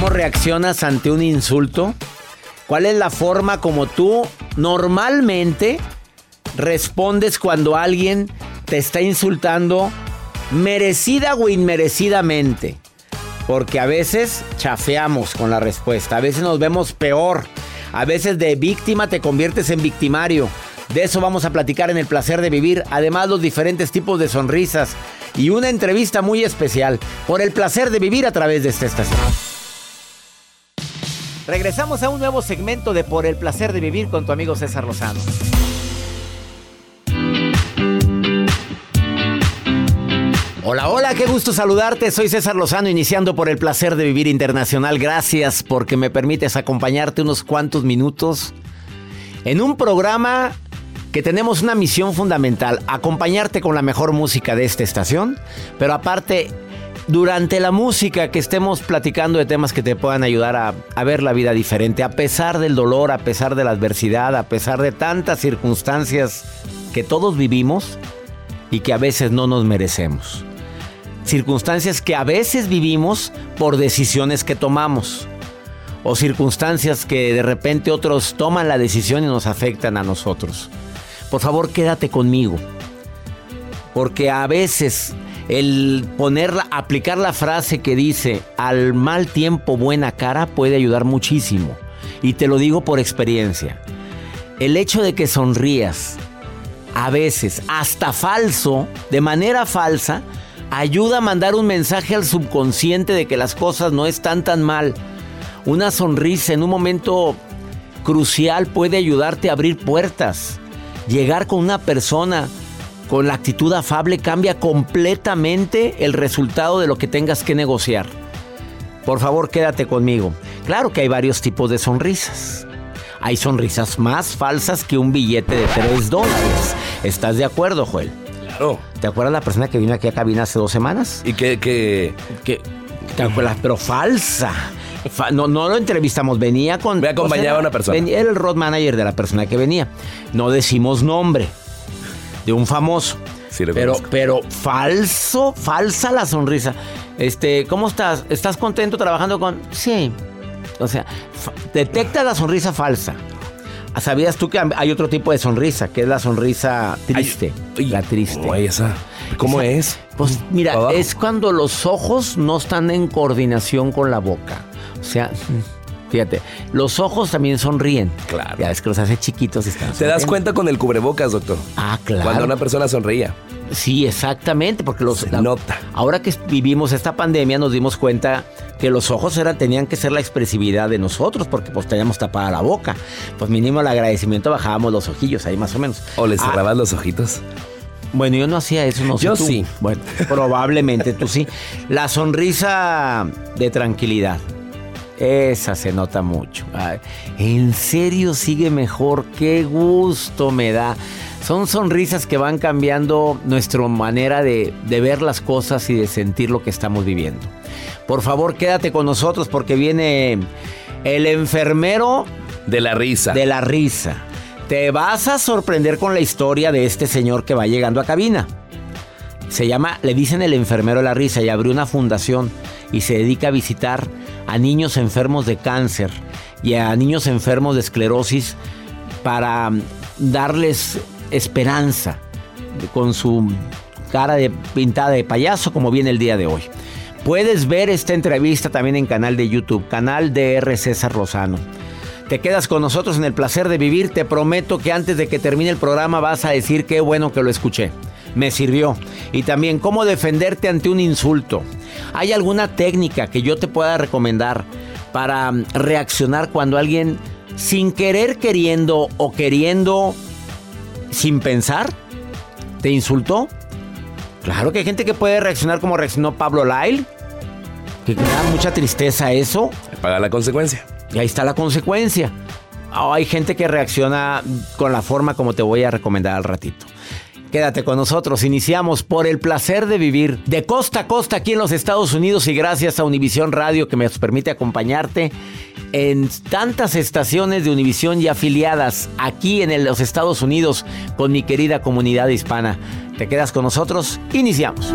¿Cómo reaccionas ante un insulto? ¿Cuál es la forma como tú normalmente respondes cuando alguien te está insultando merecida o inmerecidamente? Porque a veces chafeamos con la respuesta, a veces nos vemos peor, a veces de víctima te conviertes en victimario. De eso vamos a platicar en el placer de vivir, además los diferentes tipos de sonrisas y una entrevista muy especial por el placer de vivir a través de esta estación. Regresamos a un nuevo segmento de Por el placer de vivir con tu amigo César Lozano. Hola, hola, qué gusto saludarte. Soy César Lozano, iniciando por el placer de vivir internacional. Gracias porque me permites acompañarte unos cuantos minutos en un programa que tenemos una misión fundamental, acompañarte con la mejor música de esta estación, pero aparte durante la música que estemos platicando de temas que te puedan ayudar a, ver la vida diferente, a pesar del dolor, a pesar de la adversidad, a pesar de tantas circunstancias que todos vivimos y que a veces no nos merecemos. Circunstancias que a veces vivimos por decisiones que tomamos. O circunstancias que de repente otros toman la decisión y nos afectan a nosotros. Por favor, quédate conmigo. Porque a veces el ponerla, aplicar la frase que dice al mal tiempo buena cara puede ayudar muchísimo. Y te lo digo por experiencia. El hecho de que sonrías, a veces hasta falso, de manera falsa, ayuda a mandar un mensaje al subconsciente de que las cosas no están tan mal. Una sonrisa en un momento crucial puede ayudarte a abrir puertas. Llegar con una persona con la actitud afable cambia completamente el resultado de lo que tengas que negociar. Por favor, quédate conmigo. Claro que hay varios tipos de sonrisas. Hay sonrisas más falsas que un billete de 3 dólares. ¿Estás de acuerdo, Joel? Claro. ¿Te acuerdas la persona que vino aquí a cabina hace dos semanas? ¿Y que, que... que ¿Te acuerdas? Pero falsa. Fa no, no lo entrevistamos, venía con... Me acompañaba o sea, una persona. Venía, era el road manager de la persona que venía. No decimos nombre de un famoso. Sí, lo pero, conozco. pero falso, falsa la sonrisa. Este, ¿cómo estás? ¿Estás contento trabajando con.? Sí. O sea, detecta la sonrisa falsa. ¿Sabías tú que hay otro tipo de sonrisa, que es la sonrisa triste? Ay, la triste. ¿Cómo es esa? ¿Cómo Esa- es? Pues mira, Abajo. es cuando los ojos no están en coordinación con la boca. O sea, fíjate, los ojos también sonríen. Claro. Ya ves que los hace chiquitos y están ¿Te das cuenta con el cubrebocas, doctor? Ah, claro. Cuando una persona sonreía. Sí, exactamente, porque los Se nota. Ahora que vivimos esta pandemia nos dimos cuenta que los ojos eran, tenían que ser la expresividad de nosotros porque pues teníamos tapada la boca. Pues mínimo el agradecimiento bajábamos los ojillos ahí más o menos. ¿O le Ah, cerrabas los ojitos? bueno, yo no hacía eso, no sé Yo tú. sí. Bueno, probablemente tú sí. La sonrisa de tranquilidad. Esa se nota mucho. Ay, en serio sigue mejor. Qué gusto me da. Son sonrisas que van cambiando nuestra manera de, de ver las cosas y de sentir lo que estamos viviendo. Por favor, quédate con nosotros porque viene el enfermero De la risa. de la risa. Te vas a sorprender con la historia de este señor que va llegando a cabina. Se llama, le dicen el enfermero de la risa y abrió una fundación y se dedica a visitar a niños enfermos de cáncer y a niños enfermos de esclerosis para mm, darles esperanza con su cara de pintada de payaso como viene el día de hoy. Puedes ver esta entrevista también en canal de YouTube, canal DR César Lozano. Te quedas con nosotros en el placer de vivir. Te prometo que antes de que termine el programa vas a decir qué bueno que lo escuché. Me sirvió. Y también cómo defenderte ante un insulto. ¿Hay alguna técnica que yo te pueda recomendar para mm, reaccionar cuando alguien sin querer queriendo o queriendo sin pensar te insultó? Claro que hay gente que puede reaccionar como reaccionó Pablo Lyle. Que da mucha tristeza eso. Paga la consecuencia. Y ahí está la consecuencia. O hay gente que reacciona con la forma como te voy a recomendar al ratito. Quédate con nosotros. Iniciamos por el placer de vivir de costa a costa aquí en los Estados Unidos y gracias a Univisión Radio que me permite acompañarte en tantas estaciones de Univisión y afiliadas aquí en los Estados Unidos con mi querida comunidad hispana. ¿Te quedas con nosotros? Iniciamos.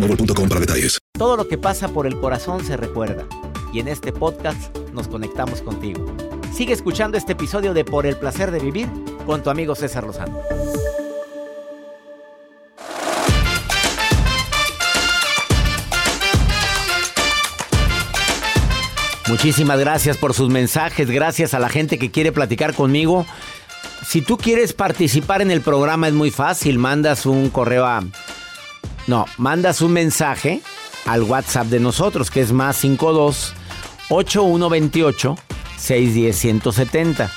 boostmobile.com para detalles. Todo lo que pasa por el corazón se recuerda. Y en este podcast nos conectamos contigo. Sigue escuchando este episodio de Por el placer de vivir con tu amigo César Lozano. Muchísimas gracias por sus mensajes, gracias a la gente que quiere platicar conmigo. Si tú quieres participar en el programa es muy fácil, mandas un correo a no, mandas un mensaje al WhatsApp de nosotros, que es más 52 8128 610 170.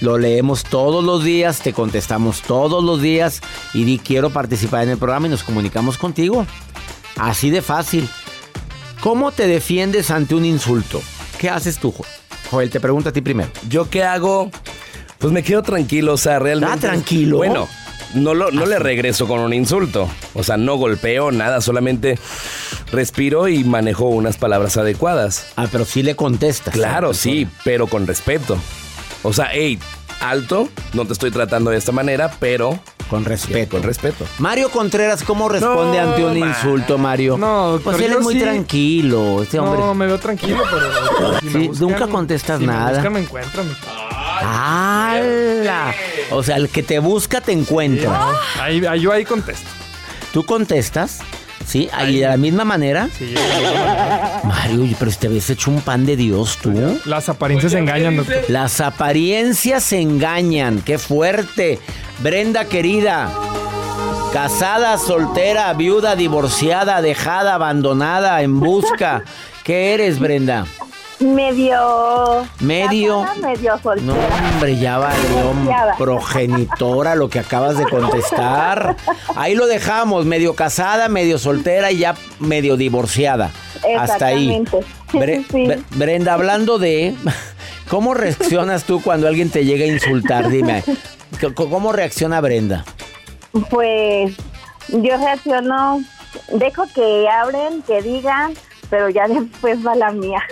Lo leemos todos los días, te contestamos todos los días y di quiero participar en el programa y nos comunicamos contigo. Así de fácil. ¿Cómo te defiendes ante un insulto? ¿Qué haces tú, Jo- Joel? Te pregunto a ti primero. ¿Yo qué hago? Pues me quedo tranquilo, o sea, realmente. Ah, tranquilo. Bueno, no, lo, no le regreso con un insulto. O sea, no golpeo nada, solamente respiro y manejo unas palabras adecuadas. Ah, pero sí le contestas. Claro, sí, pero con respeto. O sea, hey, alto, no te estoy tratando de esta manera, pero Con respeto. con respeto. Mario Contreras, ¿cómo responde No, ante un ma- insulto, Mario? No, doctor, pues él yo es muy sí- tranquilo, este hombre. No, me veo tranquilo, pero. si me Sí, nunca contestas si nada. Me buscan, me encuentran. ¡Hala! O sea, el que te busca te encuentra. Ahí, ahí- yo ahí contesto. ¿Tú contestas? ¿Sí? Ahí de la misma manera. Sí, Mario, pero si te habías hecho un pan de Dios, tú. las apariencias engañan, doctor. Las apariencias engañan. ¡Qué fuerte! Brenda, querida. Casada, soltera, viuda, divorciada, dejada, abandonada, en busca. ¿Qué eres, Brenda? Medio. Medio. medio soltera. No, hombre, ya valió progenitora lo que acabas de contestar. Ahí lo dejamos, medio casada, medio soltera y ya medio divorciada. Hasta ahí. Bre- Sí. Bre- Brenda, hablando de cómo reaccionas tú cuando alguien te llega a insultar, dime. ¿Cómo reacciona Brenda? Pues yo reacciono, dejo que hablen, que digan, pero ya después va la mía.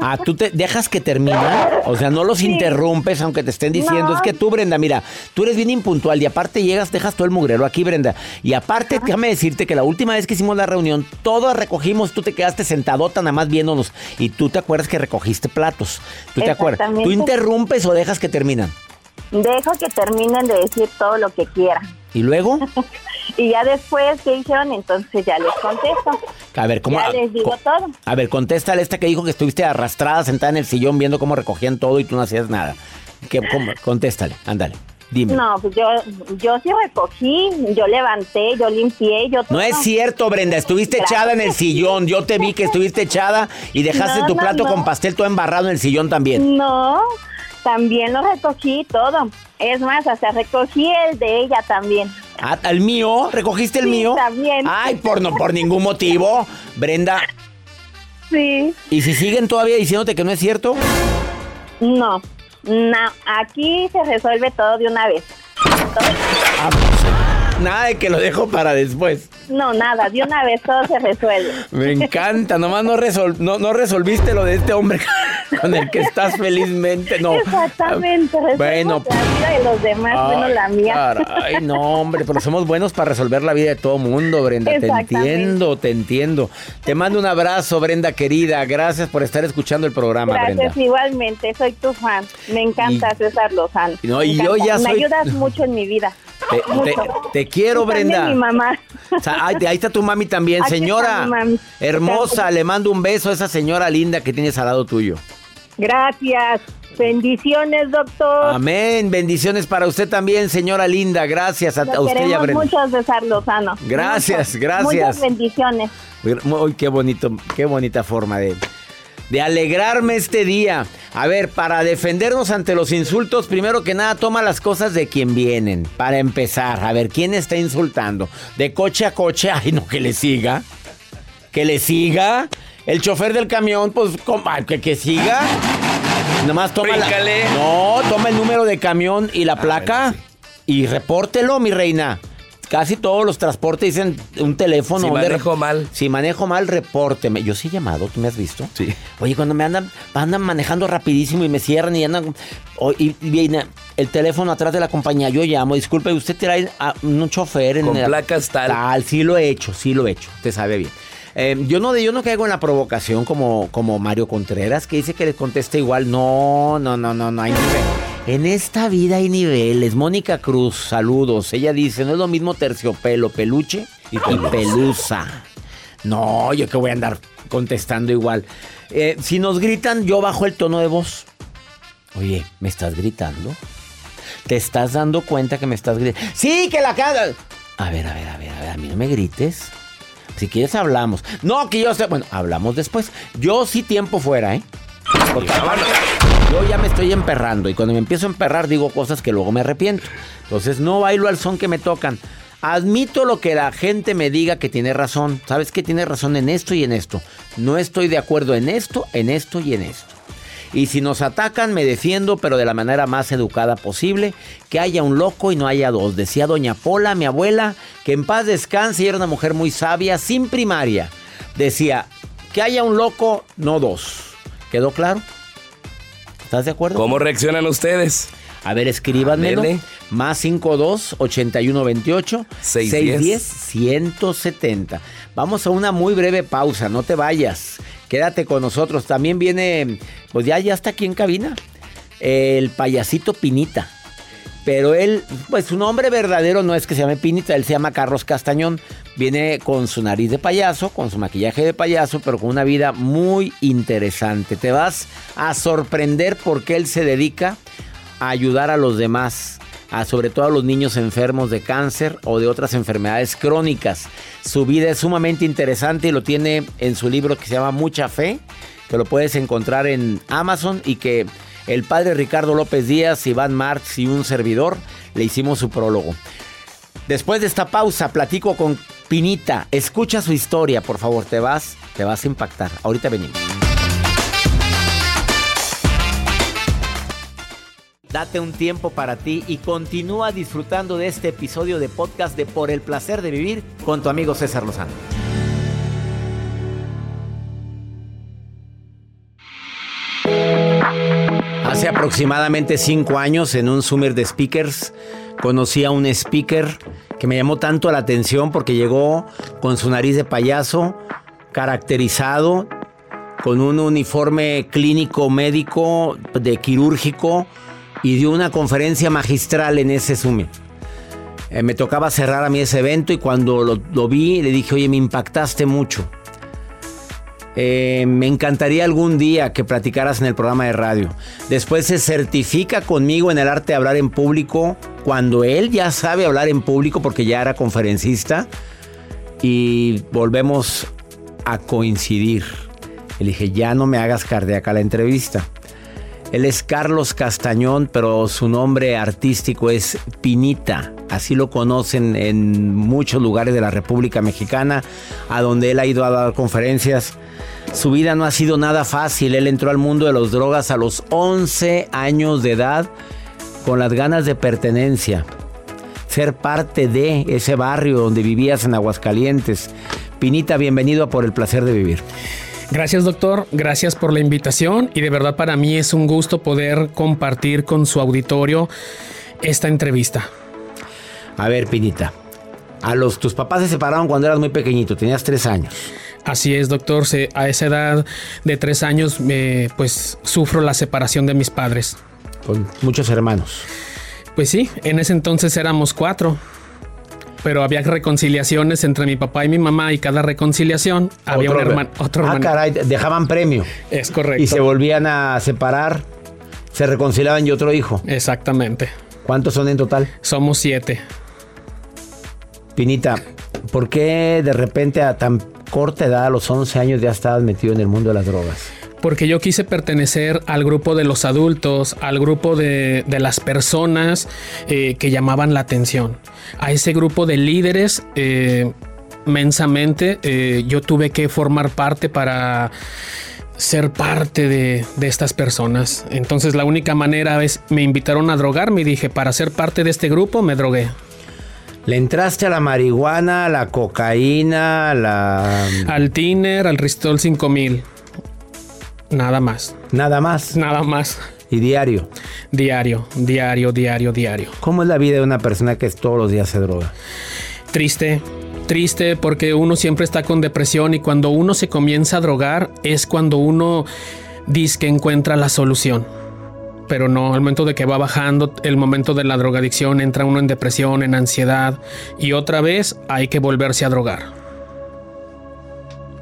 Ah, tú te dejas que termina, o sea, no los interrumpes aunque te estén diciendo, No. es que tú, Brenda, mira, tú eres bien impuntual y aparte llegas, dejas todo el mugrero aquí, Brenda. Y aparte, déjame decirte que la última vez que hicimos la reunión, todos recogimos, tú te quedaste sentadota nada más viéndonos y tú te acuerdas que recogiste platos. ¿Tú te acuerdas? ¿Tú interrumpes o dejas que terminan? Dejo que terminen de decir todo lo que quieran. ¿Y luego? Y ya después, ¿qué hicieron? Entonces ya les contesto. A ver, ¿cómo? Ya les digo todo. A ver, contéstale esta que dijo que estuviste arrastrada, sentada en el sillón viendo cómo recogían todo y tú no hacías nada. ¿Qué, cómo? Contéstale, ándale, dime. No, pues yo, yo sí recogí, yo levanté, yo limpié, yo todo. No es cierto, Brenda, estuviste Gracias. echada en el sillón. Yo te vi que estuviste echada y dejaste No, tu no, plato no. con pastel todo embarrado en el sillón también. No, también lo recogí todo. Es más, hasta recogí el de ella también. Ah, ¿El mío? ¿Recogiste el Sí, mío? también. Ay, por no, por ningún motivo. Brenda, Sí. ¿y si siguen todavía diciéndote que no es cierto? No, no, aquí se resuelve todo de una vez. Todo- Ah, pues, nada de que lo dejo para después. No, nada, de una vez todo se resuelve. Me encanta, nomás no, resol- no, no resolviste lo de este hombre con el que estás felizmente, no. Exactamente, Bueno, la vida de los demás, bueno, la mía. Ay, no, hombre, pero somos buenos para resolver la vida de todo mundo, Brenda. Te entiendo, te entiendo. Te mando un abrazo, Brenda querida. Gracias por estar escuchando el programa, Gracias, Brenda. igualmente, soy tu fan. Me encanta Y- César Lozano. No, y yo ya Me soy- ayudas mucho en mi vida. Te, te- te quiero, Brenda. mi mamá. O sea, ay, ahí está tu mami también, Aquí señora. mami. Hermosa, le mando un beso a esa señora linda que tienes al lado tuyo. Gracias. Bendiciones, doctor. Amén. Bendiciones para usted también, señora linda. Gracias a, usted y a Brenda. mucho, César Lozano. Gracias, gracias. Muchas bendiciones. Uy, qué bonito, qué bonita forma de, de alegrarme este día. A ver, para defendernos ante los insultos, primero que nada, toma las cosas de quien vienen. Para empezar, a ver, ¿quién está insultando? De coche a coche, ay, no, que le siga. Que le siga. El chofer del camión, pues, que, que siga. Nomás toma la- Bríncale. No, toma el número de camión y la placa bueno, y repórtelo, mi reina. Casi todos los transportes dicen un teléfono. Si manejo mal. Si manejo mal, repórteme. Yo sí he llamado, ¿tú me has visto? Sí. Oye, cuando me andan, andan manejando rapidísimo y me cierran y andan. y, viene el teléfono atrás de la compañía, yo llamo, disculpe, usted trae a un chofer en Con la- placas tal. Tal, sí lo he hecho, sí lo he hecho, te sabe bien. Eh, yo no yo no caigo en la provocación como, como Mario Contreras, que dice que le contesta igual. No, no, no, no, no hay nivel. En esta vida hay niveles. Mónica Cruz, saludos. Ella dice, no es lo mismo terciopelo, peluche y pelusa. No, yo que voy a andar contestando igual. Eh, si nos gritan, yo bajo el tono de voz. Oye, ¿me estás gritando? ¿Te estás dando cuenta que me estás gritando? Sí, que la cara. A ver, a ver, a ver, a ver, a mí no me grites. Si quieres hablamos. No, que yo sé. Bueno, hablamos después. Yo sí tiempo fuera, ¿eh? Yo ya me estoy emperrando y cuando me empiezo a emperrar digo cosas que luego me arrepiento. Entonces no bailo al son que me tocan. Admito lo que la gente me diga que tiene razón. ¿Sabes que tiene razón en esto y en esto? No estoy de acuerdo en esto, en esto y en esto. Y si nos atacan, me defiendo, pero de la manera más educada posible. Que haya un loco y no haya dos. Decía doña Pola, mi abuela, que en paz descanse y era una mujer muy sabia, sin primaria. Decía, que haya un loco, no dos. ¿Quedó claro? ¿Estás de acuerdo? ¿Cómo reaccionan ustedes? A ver, escríbanmelo. Ándele. Más 52 81 28 610. 170. Vamos a una muy breve pausa, no te vayas. Quédate con nosotros. También viene, pues ya, ya está aquí en cabina, el payasito Pinita. Pero él, pues su nombre verdadero no es que se llame Pinita, él se llama Carlos Castañón. Viene con su nariz de payaso, con su maquillaje de payaso, pero con una vida muy interesante. Te vas a sorprender porque él se dedica a ayudar a los demás, a sobre todo a los niños enfermos de cáncer o de otras enfermedades crónicas. Su vida es sumamente interesante y lo tiene en su libro que se llama Mucha Fe, que lo puedes encontrar en Amazon y que el padre Ricardo López Díaz, Iván Marx y un servidor le hicimos su prólogo. Después de esta pausa, platico con Pinita. Escucha su historia, por favor. Te vas, te vas a impactar. Ahorita venimos. Date un tiempo para ti y continúa disfrutando de este episodio de podcast de Por el placer de vivir con tu amigo César Lozano. aproximadamente cinco años en un Summer de Speakers. Conocí a un speaker que me llamó tanto la atención porque llegó con su nariz de payaso, caracterizado, con un uniforme clínico médico de quirúrgico y dio una conferencia magistral en ese Summit. Eh, me tocaba cerrar a mí ese evento y cuando lo, lo vi le dije, oye, me impactaste mucho. Eh, me encantaría algún día que platicaras en el programa de radio. Después se certifica conmigo en el arte de hablar en público cuando él ya sabe hablar en público porque ya era conferencista y volvemos a coincidir. Le dije, ya no me hagas cardíaca la entrevista. Él es Carlos Castañón, pero su nombre artístico es Pinita. Así lo conocen en muchos lugares de la República Mexicana, a donde él ha ido a dar conferencias. Su vida no ha sido nada fácil. Él entró al mundo de las drogas a los 11 años de edad con las ganas de pertenencia. Ser parte de ese barrio donde vivías en Aguascalientes. Pinita, bienvenido a Por el Placer de Vivir. Gracias doctor, gracias por la invitación y de verdad para mí es un gusto poder compartir con su auditorio esta entrevista. A ver, Pinita, a los tus papás se separaron cuando eras muy pequeñito, tenías tres años. Así es, doctor. a esa edad de tres años, pues sufro la separación de mis padres. Con muchos hermanos. Pues sí, en ese entonces éramos cuatro pero había reconciliaciones entre mi papá y mi mamá y cada reconciliación había un hermano, otro ah, hermano. Ah, caray, dejaban premio. Es correcto. Y se volvían a separar, se reconciliaban y otro hijo. Exactamente. ¿Cuántos son en total? Somos siete. Pinita, ¿por qué de repente a tan corta edad, a los 11 años, ya estabas metido en el mundo de las drogas? porque yo quise pertenecer al grupo de los adultos, al grupo de, las personas eh, que llamaban la atención, a ese grupo de líderes. Eh, mensamente eh, yo tuve que formar parte para ser parte de, de, estas personas. Entonces la única manera es, me invitaron a drogarme y dije, para ser parte de este grupo me drogué. ¿Le entraste a la marihuana, a la cocaína, a la... Al tiner, al Ristol 5000. Nada más. Nada más. Nada más. ¿Y diario? Diario, diario, diario, diario. ¿Cómo es la vida de una persona que todos los días se droga? Triste, triste porque uno siempre está con depresión y cuando uno se comienza a drogar es cuando uno dice que encuentra la solución. Pero no, al momento de que va bajando, el momento de la drogadicción, entra uno en depresión, en ansiedad y otra vez hay que volverse a drogar.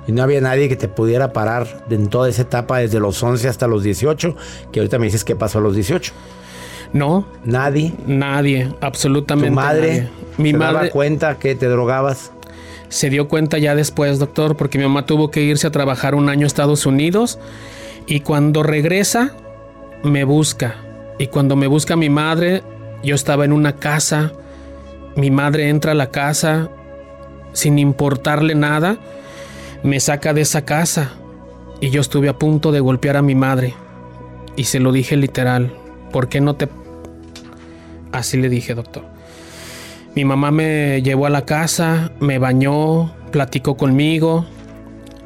Y no había nadie que te pudiera parar en toda esa etapa desde los 11 hasta los 18, que ahorita me dices qué pasó a los 18. No. Nadie. Nadie, absolutamente. ¿Tu madre? Mi ¿se madre. daba cuenta que te drogabas? Se dio cuenta ya después, doctor, porque mi mamá tuvo que irse a trabajar un año a Estados Unidos y cuando regresa me busca. Y cuando me busca mi madre, yo estaba en una casa. Mi madre entra a la casa sin importarle nada me saca de esa casa y yo estuve a punto de golpear a mi madre. Y se lo dije literal, ¿por qué no te... Así le dije, doctor. Mi mamá me llevó a la casa, me bañó, platicó conmigo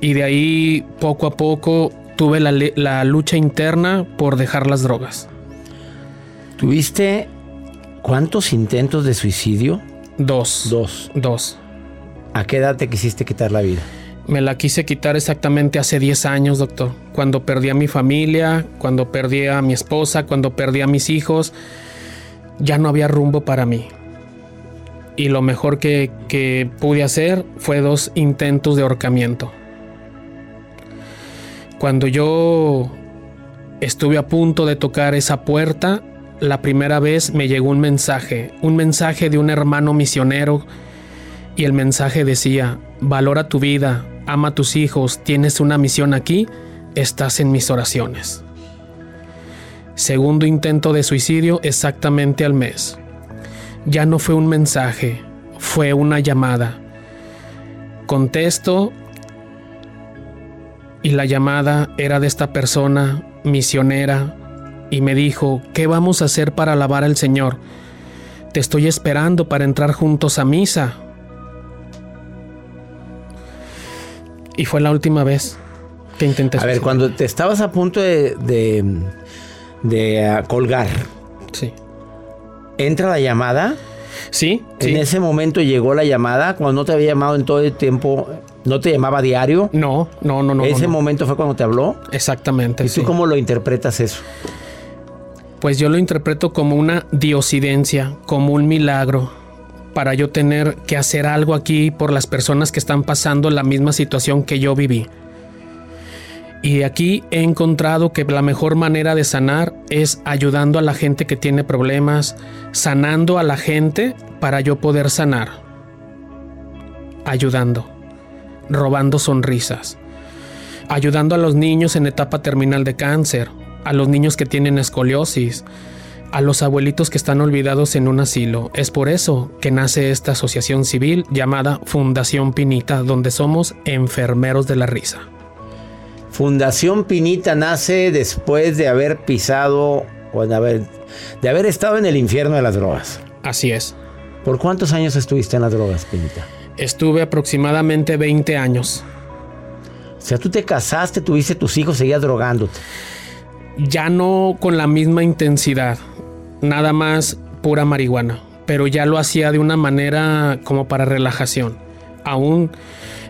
y de ahí poco a poco tuve la, la lucha interna por dejar las drogas. ¿Tuviste cuántos intentos de suicidio? Dos. Dos. Dos. ¿A qué edad te quisiste quitar la vida? Me la quise quitar exactamente hace 10 años, doctor. Cuando perdí a mi familia, cuando perdí a mi esposa, cuando perdí a mis hijos, ya no había rumbo para mí. Y lo mejor que, que pude hacer fue dos intentos de ahorcamiento. Cuando yo estuve a punto de tocar esa puerta, la primera vez me llegó un mensaje, un mensaje de un hermano misionero, y el mensaje decía, valora tu vida, ama a tus hijos, tienes una misión aquí, estás en mis oraciones. Segundo intento de suicidio exactamente al mes. Ya no fue un mensaje, fue una llamada. Contesto y la llamada era de esta persona misionera y me dijo, ¿qué vamos a hacer para alabar al Señor? Te estoy esperando para entrar juntos a misa. Y fue la última vez que intenté. A ver, cuando te estabas a punto de, de ah, colgar. Sí. ¿Entra la llamada? Sí, En sí. ese momento llegó la llamada, cuando no te había llamado en todo el tiempo, ¿no te llamaba diario? No, no, no, no. ese no, no. momento fue cuando te habló. Exactamente. ¿Y tú sí. cómo lo interpretas eso? Pues yo lo interpreto como una diosidencia, como un milagro, para yo tener que hacer algo aquí por las personas que están pasando la misma situación que yo viví. Y aquí he encontrado que la mejor manera de sanar es ayudando a la gente que tiene problemas, sanando a la gente para yo poder sanar. Ayudando, robando sonrisas, ayudando a los niños en etapa terminal de cáncer, a los niños que tienen escoliosis, a los abuelitos que están olvidados en un asilo. Es por eso que nace esta asociación civil llamada Fundación Pinita, donde somos enfermeros de la risa. Fundación Pinita nace después de haber pisado o de haber, de haber estado en el infierno de las drogas. Así es. ¿Por cuántos años estuviste en las drogas, Pinita? Estuve aproximadamente 20 años. O sea, tú te casaste, tuviste tus hijos, seguías drogándote. Ya no con la misma intensidad, nada más pura marihuana, pero ya lo hacía de una manera como para relajación. Aún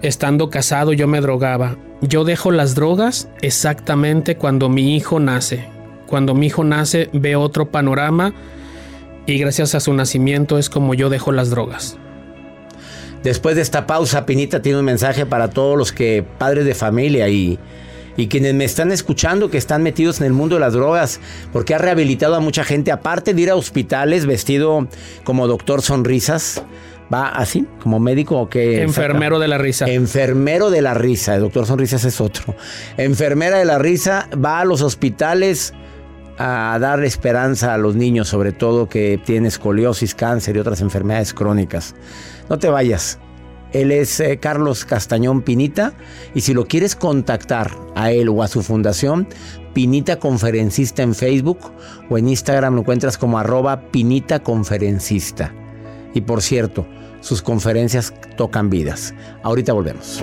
estando casado yo me drogaba. Yo dejo las drogas exactamente cuando mi hijo nace. Cuando mi hijo nace ve otro panorama y gracias a su nacimiento es como yo dejo las drogas. Después de esta pausa, Pinita tiene un mensaje para todos los que padres de familia y, y quienes me están escuchando que están metidos en el mundo de las drogas, porque ha rehabilitado a mucha gente, aparte de ir a hospitales vestido como doctor sonrisas, va así, como médico o que Enfermero de la risa. Enfermero de la risa, el doctor Sonrisas es otro. Enfermera de la risa va a los hospitales a dar esperanza a los niños, sobre todo que tienen escoliosis, cáncer y otras enfermedades crónicas. No te vayas. Él es eh, Carlos Castañón Pinita y si lo quieres contactar a él o a su fundación, Pinita Conferencista en Facebook o en Instagram lo encuentras como arroba Pinita Conferencista. Y por cierto, sus conferencias tocan vidas. Ahorita volvemos.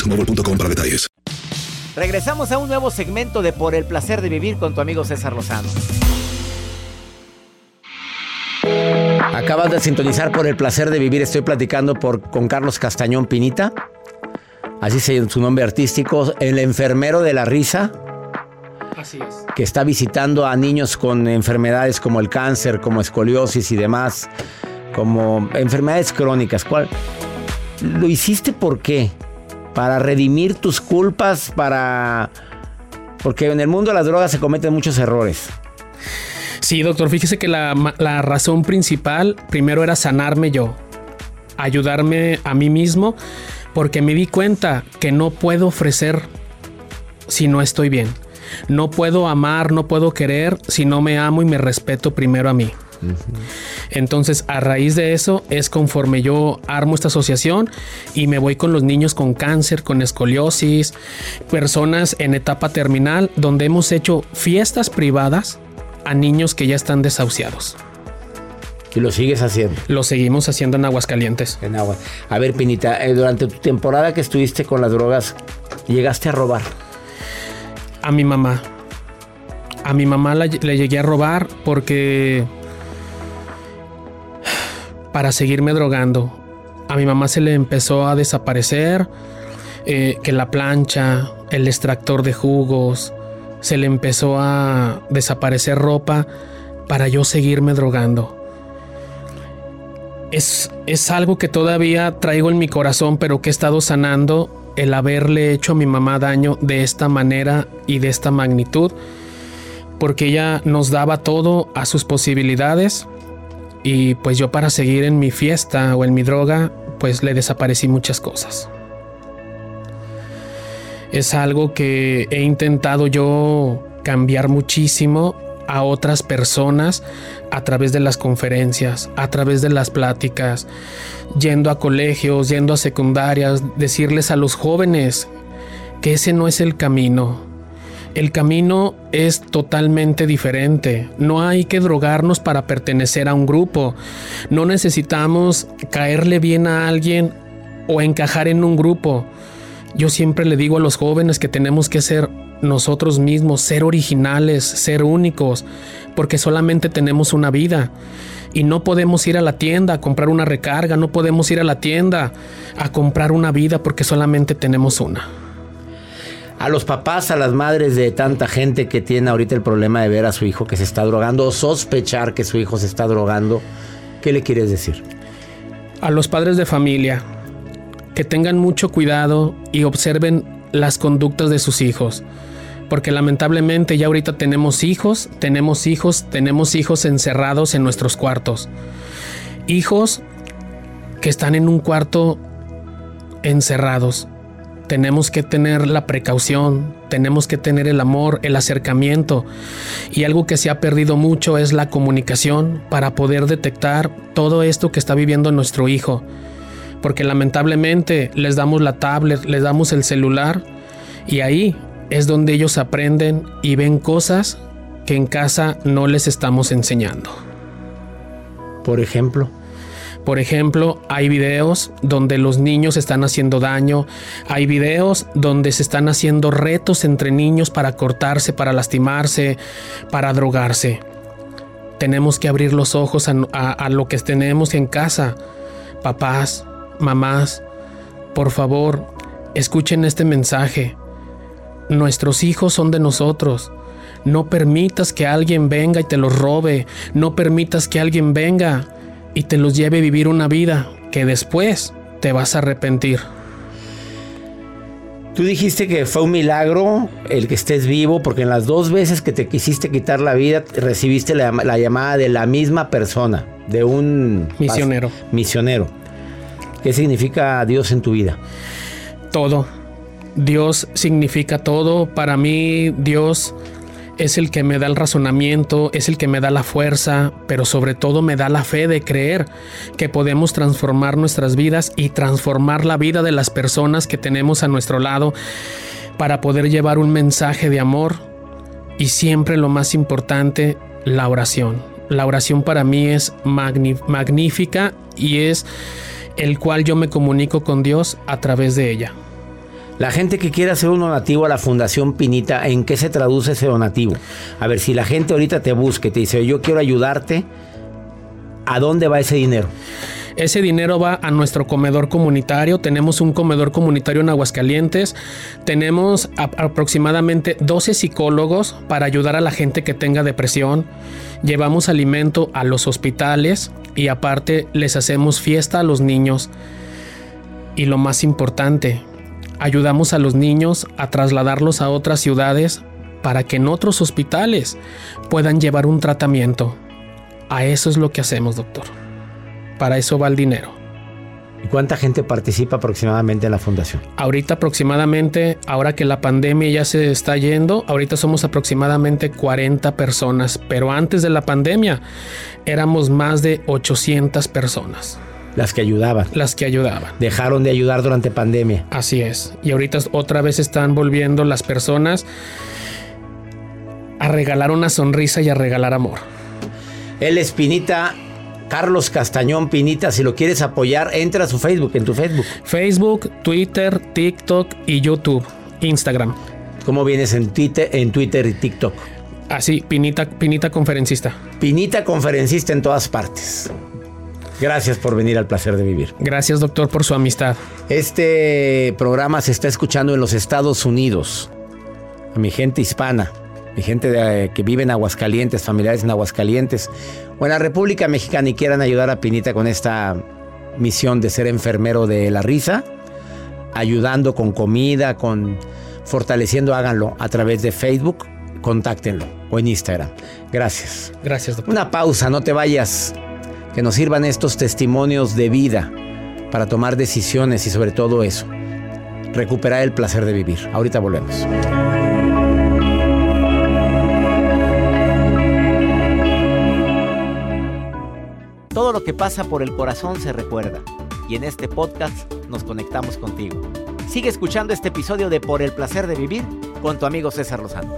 boostmobile.com para detalles. Regresamos a un nuevo segmento de Por el placer de vivir con tu amigo César Lozano. Acabas de sintonizar por el placer de vivir. Estoy platicando por, con Carlos Castañón Pinita. Así es su nombre artístico. El enfermero de la risa. Así es. que está visitando a niños con enfermedades como el cáncer, como escoliosis y demás, como enfermedades crónicas. ¿Cuál? ¿Lo hiciste por qué? ¿Para redimir tus culpas? ¿Para...? Porque en el mundo de las drogas se cometen muchos errores. Sí, doctor, fíjese que la, la razón principal primero era sanarme yo, ayudarme a mí mismo, porque me di cuenta que no puedo ofrecer si no estoy bien. No puedo amar, no puedo querer si no me amo y me respeto primero a mí. Entonces, a raíz de eso es conforme yo armo esta asociación y me voy con los niños con cáncer, con escoliosis, personas en etapa terminal, donde hemos hecho fiestas privadas a niños que ya están desahuciados. Y lo sigues haciendo. Lo seguimos haciendo en Aguascalientes. En agua. A ver, Pinita, eh, durante tu temporada que estuviste con las drogas, llegaste a robar. A mi mamá. A mi mamá la- le llegué a robar porque... Para seguirme drogando. A mi mamá se le empezó a desaparecer. eh, que la plancha, el extractor de jugos, se le empezó a desaparecer ropa para yo seguirme drogando. Es, es algo que todavía traigo en mi corazón, pero que he estado sanando el haberle hecho a mi mamá daño de esta manera y de esta magnitud, porque ella nos daba todo a sus posibilidades y pues yo para seguir en mi fiesta o en mi droga, pues le desaparecí muchas cosas. Es algo que he intentado yo cambiar muchísimo a otras personas a través de las conferencias, a través de las pláticas, yendo a colegios, yendo a secundarias, decirles a los jóvenes que ese no es el camino. El camino es totalmente diferente. No hay que drogarnos para pertenecer a un grupo. No necesitamos caerle bien a alguien o encajar en un grupo. Yo siempre le digo a los jóvenes que tenemos que ser nosotros mismos, ser originales, ser únicos, porque solamente tenemos una vida. Y no podemos ir a la tienda a comprar una recarga, no podemos ir a la tienda a comprar una vida porque solamente tenemos una. A los papás, a las madres de tanta gente que tiene ahorita el problema de ver a su hijo que se está drogando o sospechar que su hijo se está drogando, ¿qué le quieres decir? A los padres de familia, que tengan mucho cuidado y observen las conductas de sus hijos. Porque lamentablemente ya ahorita tenemos hijos, tenemos hijos, tenemos hijos encerrados en nuestros cuartos. Hijos que están en un cuarto encerrados. Tenemos que tener la precaución, tenemos que tener el amor, el acercamiento. Y algo que se ha perdido mucho es la comunicación para poder detectar todo esto que está viviendo nuestro hijo porque lamentablemente les damos la tablet, les damos el celular y ahí es donde ellos aprenden y ven cosas que en casa no les estamos enseñando. Por ejemplo. Por ejemplo, hay videos donde los niños están haciendo daño, hay videos donde se están haciendo retos entre niños para cortarse, para lastimarse, para drogarse. Tenemos que abrir los ojos a, lo que tenemos en casa. Papás, mamás, por favor, escuchen este mensaje. Nuestros hijos son de nosotros. No permitas que alguien venga y te los robe. No permitas que alguien venga y te los lleve a vivir una vida que después te vas a arrepentir. Tú dijiste que fue un milagro el que estés vivo, porque en las dos veces que te quisiste quitar la vida, recibiste la, la llamada de la misma persona, de un misionero. Misionero. ¿Qué significa Dios en tu vida? Todo. Dios significa todo. Para mí, Dios es el que me da el razonamiento, es el que me da la fuerza, pero sobre todo me da la fe de creer que podemos transformar nuestras vidas y transformar la vida de las personas que tenemos a nuestro lado para poder llevar un mensaje de amor y siempre lo más importante, la oración. La oración para mí es magnífica y es el cual yo me comunico con Dios a través de ella. La gente que quiere hacer un donativo a la Fundación Pinita, ¿en qué se traduce ese donativo? A ver, si la gente ahorita te busca y te dice, yo quiero ayudarte, ¿a dónde va ese dinero? Ese dinero va a nuestro comedor comunitario. Tenemos un comedor comunitario en Aguascalientes. Tenemos aproximadamente 12 psicólogos para ayudar a la gente que tenga depresión. Llevamos alimento a los hospitales y aparte les hacemos fiesta a los niños. Y lo más importante, ayudamos a los niños a trasladarlos a otras ciudades para que en otros hospitales puedan llevar un tratamiento. A eso es lo que hacemos, doctor. Para eso va el dinero. ¿Y cuánta gente participa aproximadamente en la fundación? Ahorita aproximadamente, ahora que la pandemia ya se está yendo, ahorita somos aproximadamente 40 personas, pero antes de la pandemia éramos más de 800 personas. Las que ayudaban. Las que ayudaban. Dejaron de ayudar durante pandemia. Así es. Y ahorita otra vez están volviendo las personas a regalar una sonrisa y a regalar amor. El Espinita Carlos Castañón Pinita, si lo quieres apoyar, entra a su Facebook, en tu Facebook. Facebook, Twitter, TikTok y YouTube, Instagram. ¿Cómo vienes en Twitter, en Twitter y TikTok? Así, Pinita, Pinita conferencista. Pinita conferencista en todas partes. Gracias por venir al placer de vivir. Gracias, doctor, por su amistad. Este programa se está escuchando en los Estados Unidos. A mi gente hispana, mi gente de, eh, que vive en Aguascalientes, familiares en Aguascalientes, o en la República Mexicana y quieran ayudar a Pinita con esta misión de ser enfermero de la risa, ayudando con comida, con fortaleciendo, háganlo a través de Facebook, contáctenlo o en Instagram. Gracias. Gracias, doctor. Una pausa, no te vayas. Que nos sirvan estos testimonios de vida para tomar decisiones y sobre todo eso, recuperar el placer de vivir. Ahorita volvemos. Todo lo que pasa por el corazón se recuerda y en este podcast nos conectamos contigo. Sigue escuchando este episodio de Por el placer de vivir con tu amigo César Lozano.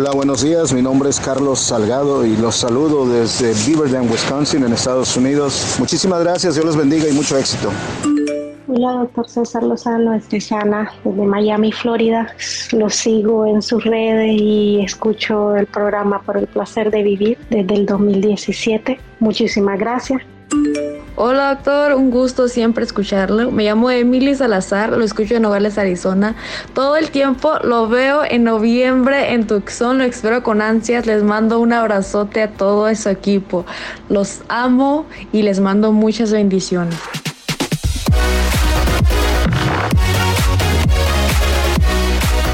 Hola, buenos días. Mi nombre es Carlos Salgado y los saludo desde Beaverton, Wisconsin, en Estados Unidos. Muchísimas gracias, Dios los bendiga y mucho éxito. Hola, doctor César Lozano, es Sana, desde Miami, Florida. Lo sigo en sus redes y escucho el programa por el placer de vivir desde el 2017. Muchísimas gracias. Hola doctor, un gusto siempre escucharlo. Me llamo Emily Salazar, lo escucho en Nogales, Arizona. Todo el tiempo lo veo en noviembre en Tucson, lo espero con ansias. Les mando un abrazote a todo su equipo. Los amo y les mando muchas bendiciones.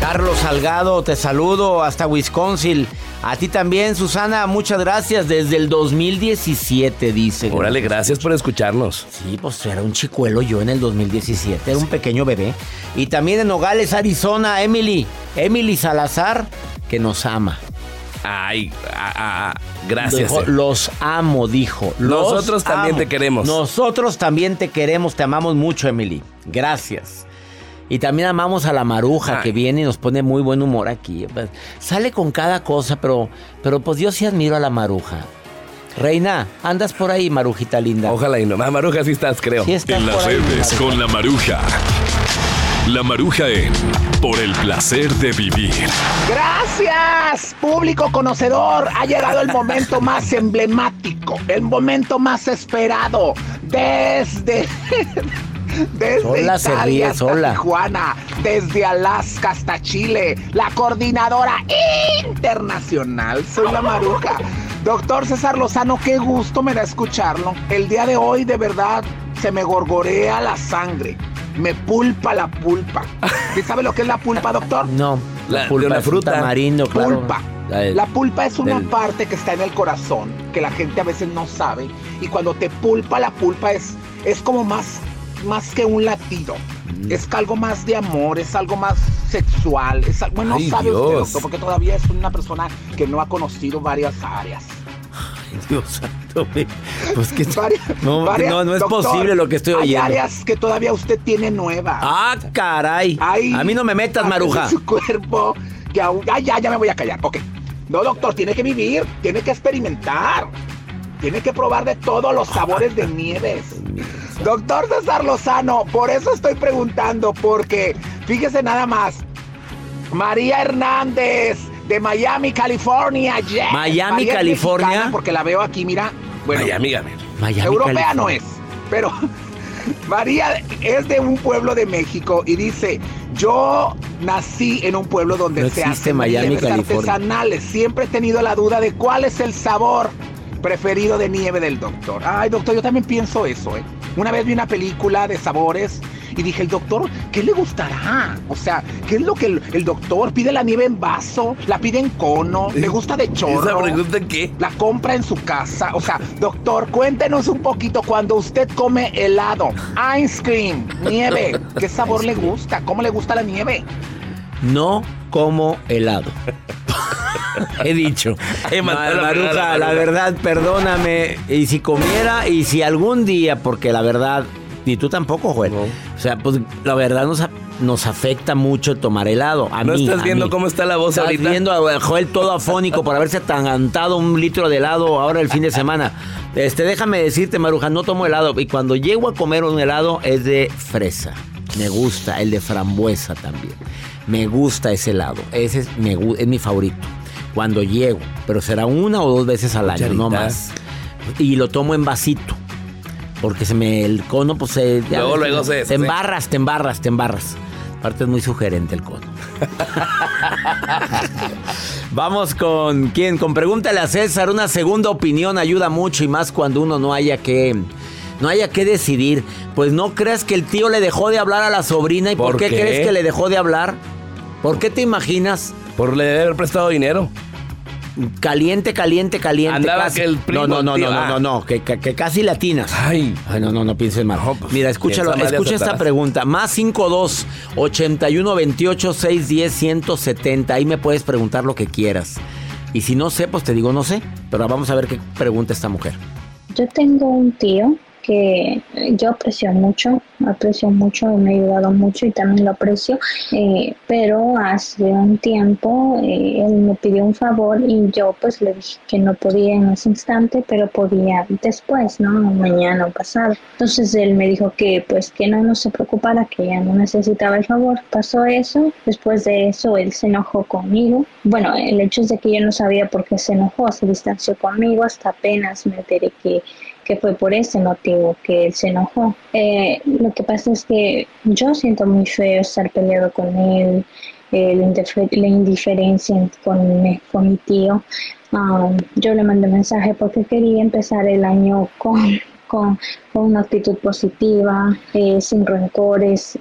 Carlos Salgado, te saludo hasta Wisconsin. A ti también, Susana, muchas gracias. Desde el 2017, dice. Órale, gracias por escucharnos. Sí, pues era un chicuelo yo en el 2017, era un pequeño bebé. Y también en Nogales, Arizona, Emily, Emily Salazar, que nos ama. Ay, gracias. Dijo, eh. los amo, dijo. Los Nosotros también amo. te queremos. Nosotros también te queremos, te amamos mucho, Emily. Gracias. Y también amamos a la maruja Ay. que viene y nos pone muy buen humor aquí. Pues, Sale con cada cosa, pero, pero pues yo sí admiro a la maruja. Reina, andas por ahí, marujita linda. Ojalá y no. Ah, Maruja, sí estás, creo. Sí estás En por las ahí, redes Maruja. con la maruja. La maruja en Por el placer de vivir. Gracias, público conocedor. Ha llegado el momento más emblemático, el momento más esperado desde desde Sola se Italia ríe, hasta sola. Tijuana, desde Alaska hasta Chile, la coordinadora internacional. Soy la Maruja. Doctor César Lozano, qué gusto me da escucharlo. El día de hoy, de verdad, se me gorgorea la sangre. Me pulpa la pulpa. ¿Sí sabe lo que es la pulpa, doctor? No, la, La- de pulpa una es fruta. tamarindo, claro. Pulpa. La pulpa es una del- parte que está en el corazón, que la gente a veces no sabe. Y cuando te pulpa, la pulpa es, es como más, más que un latido. Mm. Es algo más de amor, es algo más sexual. Es, al- bueno, Ay, no sabe usted, doctor, porque todavía es una persona que no ha conocido varias áreas. Dios santo, pues que Varias- no, varias- no, no es doctor, posible lo que estoy Hay oyendo. áreas que todavía usted tiene nuevas. Ah, caray. Hay a mí no me metas, maruja. su cuerpo que aún. Ya, ya, ya me voy a callar. Ok. No, doctor, tiene que vivir, tiene que experimentar. Tiene que probar de todos los sabores de nieves. Doctor César Lozano, por eso estoy preguntando, porque fíjese nada más. María Hernández de Miami, California. Miami, María California. mexicana, Porque la veo aquí, mira. Bueno, Miami, Miami. Miami, Europea California. no es, pero María es de un pueblo de México y dice, yo nací en un pueblo donde No se hacen Miami, nieves California. artesanales. Siempre he tenido la duda de cuál es el sabor preferido de nieve del doctor. Ay, doctor, yo también pienso eso, ¿eh? Una vez vi una película de sabores y dije, el doctor, ¿qué le gustará? O sea, ¿qué es lo que el, el doctor pide la nieve en vaso? ¿La pide en cono? ¿Le gusta de ¿Esa chorro? pregunta qué? la compra en su casa. O sea, doctor, cuéntenos un poquito cuando usted come helado, ice cream, nieve, ¿qué sabor le gusta? ¿Cómo le gusta la nieve? No como helado. He dicho. He mandado Ma- la Maruja, la verdad, perdóname. Y si comiera, y si algún día, porque la verdad, ni tú tampoco, Joel. No. O sea, pues la verdad nos, nos afecta mucho tomar helado. A ¿No mí, estás a viendo mí. cómo está la voz Estás ahorita? viendo a Joel todo afónico por haberse atragantado un litro de helado ahora el fin de semana. Este, déjame decirte, Maruja, no tomo helado. Y cuando llego a comer un helado es de fresa. Me gusta, el de frambuesa también. Me gusta ese helado. Ese es, me gu- es mi favorito. Cuando llego, pero será una o dos veces al año, no más. Y lo tomo en vasito. Porque se me el cono pues se Luego, luego se- te embarras, te embarras, te embarras. Aparte es muy sugerente el cono. Vamos con quién, con pregúntale a César, una segunda opinión ayuda mucho y más cuando uno no haya que no haya que decidir. Pues no creas que el tío le dejó de hablar a la sobrina y por, ¿Por qué, qué? crees que le dejó de hablar? ¿Por qué te imaginas? Por le haber prestado dinero. Caliente, caliente, caliente. Andaba casi. que el primo, no, no, no, no, no, no, no, que, que- que casi latinas. Ay. Ay, no, no, no pienses mal. Mira, escúchalo, escucha esta pregunta. Más 52 81 28 610 170. Ahí me puedes preguntar lo que quieras. Y si no sé, pues te digo no sé. Pero vamos a ver qué pregunta esta mujer. Yo tengo un tío que yo aprecio mucho, aprecio mucho, me ha ayudado mucho y también lo aprecio, eh, pero hace un tiempo eh, él me pidió un favor y yo pues le dije que no podía en ese instante, pero podía después, ¿no? Mañana o pasado. Entonces él me dijo que pues que no, no se preocupara, que ya no necesitaba el favor. Pasó eso, después de eso él se enojó conmigo. Bueno, el hecho es de que yo no sabía por qué se enojó, se distanció conmigo, hasta apenas me enteré que que fue por ese motivo que él se enojó. Eh, lo que pasa es que yo siento muy feo estar peleado con él, eh, la, indifer- la indiferencia con, mi- tío. Um, yo le mandé mensaje porque quería empezar el año con, con, con una actitud positiva, eh, sin rencores.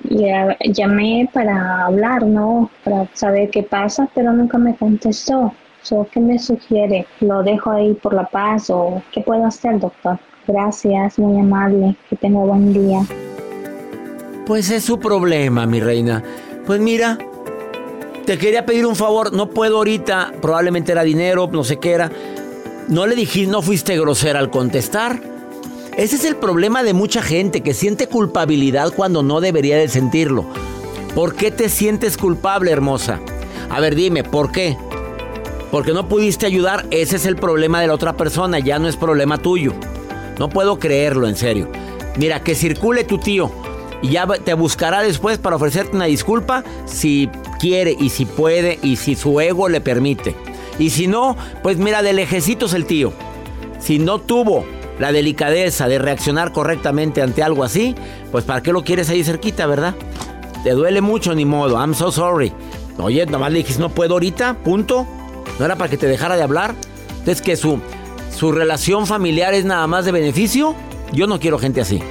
Llamé para hablar, ¿no? Para saber qué pasa, pero nunca me contestó. So, ¿Qué me sugiere? ¿Lo dejo ahí por la paz o qué puedo hacer, doctor? Gracias, muy amable. Que tenga buen día. Pues es su problema, mi reina. Pues mira, te quería pedir un favor, no puedo ahorita, probablemente era dinero, no sé qué era. No le dijiste, no fuiste grosera al contestar. Ese es el problema de mucha gente que siente culpabilidad cuando no debería de sentirlo. ¿Por qué te sientes culpable, hermosa? A ver, dime, ¿por qué? Porque no pudiste ayudar, ese es el problema de la otra persona, ya no es problema tuyo. No puedo creerlo, en serio. Mira, que circule tu tío y ya te buscará después para ofrecerte una disculpa si quiere y si puede y si su ego le permite. Y si no, pues mira, de lejecitos el tío. Si no tuvo la delicadeza de reaccionar correctamente ante algo así, pues ¿para qué lo quieres ahí cerquita, verdad? Te duele mucho, ni modo. I'm so sorry. Oye, nomás le dijiste, no puedo ahorita, punto. ¿No era para que te dejara de hablar? Entonces, que su, su relación familiar es nada más de beneficio. Yo no quiero gente así.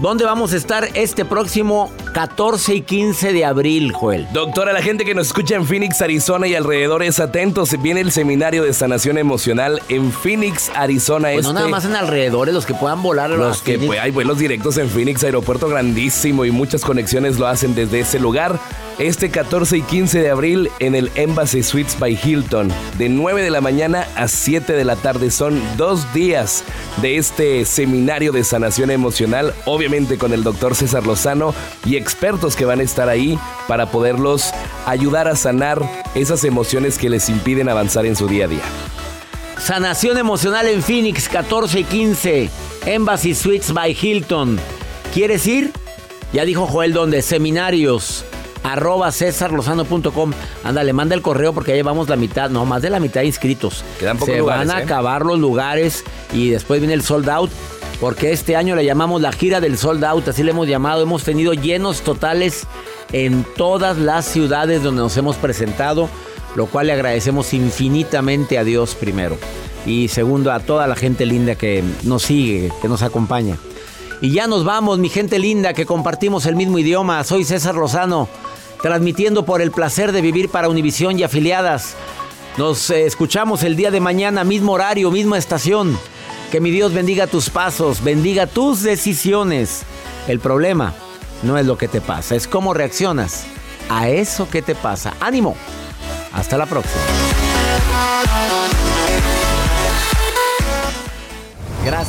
¿Dónde vamos a estar este próximo 14 y 15 de abril, Joel? Doctora, la gente que nos escucha en Phoenix, Arizona y alrededores, atentos, viene el seminario de sanación emocional en Phoenix, Arizona. Pues este. no nada más en alrededores, los que puedan volar. Los que pues, hay vuelos directos en Phoenix, aeropuerto grandísimo y muchas conexiones lo hacen desde ese lugar. Este 14 y 15 de abril en el Embassy Suites by Hilton, de 9 de la mañana a 7 de la tarde. Son dos días de este seminario de sanación emocional, obviamente con el doctor César Lozano y expertos que van a estar ahí para poderlos ayudar a sanar esas emociones que les impiden avanzar en su día a día. Sanación emocional en Phoenix, 14 y 15. Embassy Suites by Hilton. ¿Quieres ir? Ya dijo Joel, ¿dónde? Seminarios. Arroba cesarlozano.com. Ándale, manda el correo porque ya llevamos la mitad, no, más de la mitad de inscritos. Quedan pocos Se lugares, van a ¿eh? acabar los lugares y después viene el sold out. Porque este año le llamamos la gira del sold out, así le hemos llamado. Hemos tenido llenos totales en todas las ciudades donde nos hemos presentado, lo cual le agradecemos infinitamente a Dios primero. Y segundo, a toda la gente linda que nos sigue, que nos acompaña. Y ya nos vamos, mi gente linda, que compartimos el mismo idioma. Soy César Lozano, transmitiendo por el placer de vivir para Univisión y afiliadas. Nos eh, escuchamos el día de mañana, mismo horario, misma estación. Que mi Dios bendiga tus pasos, bendiga tus decisiones. El problema no es lo que te pasa, es cómo reaccionas a eso que te pasa. Ánimo. Hasta la próxima.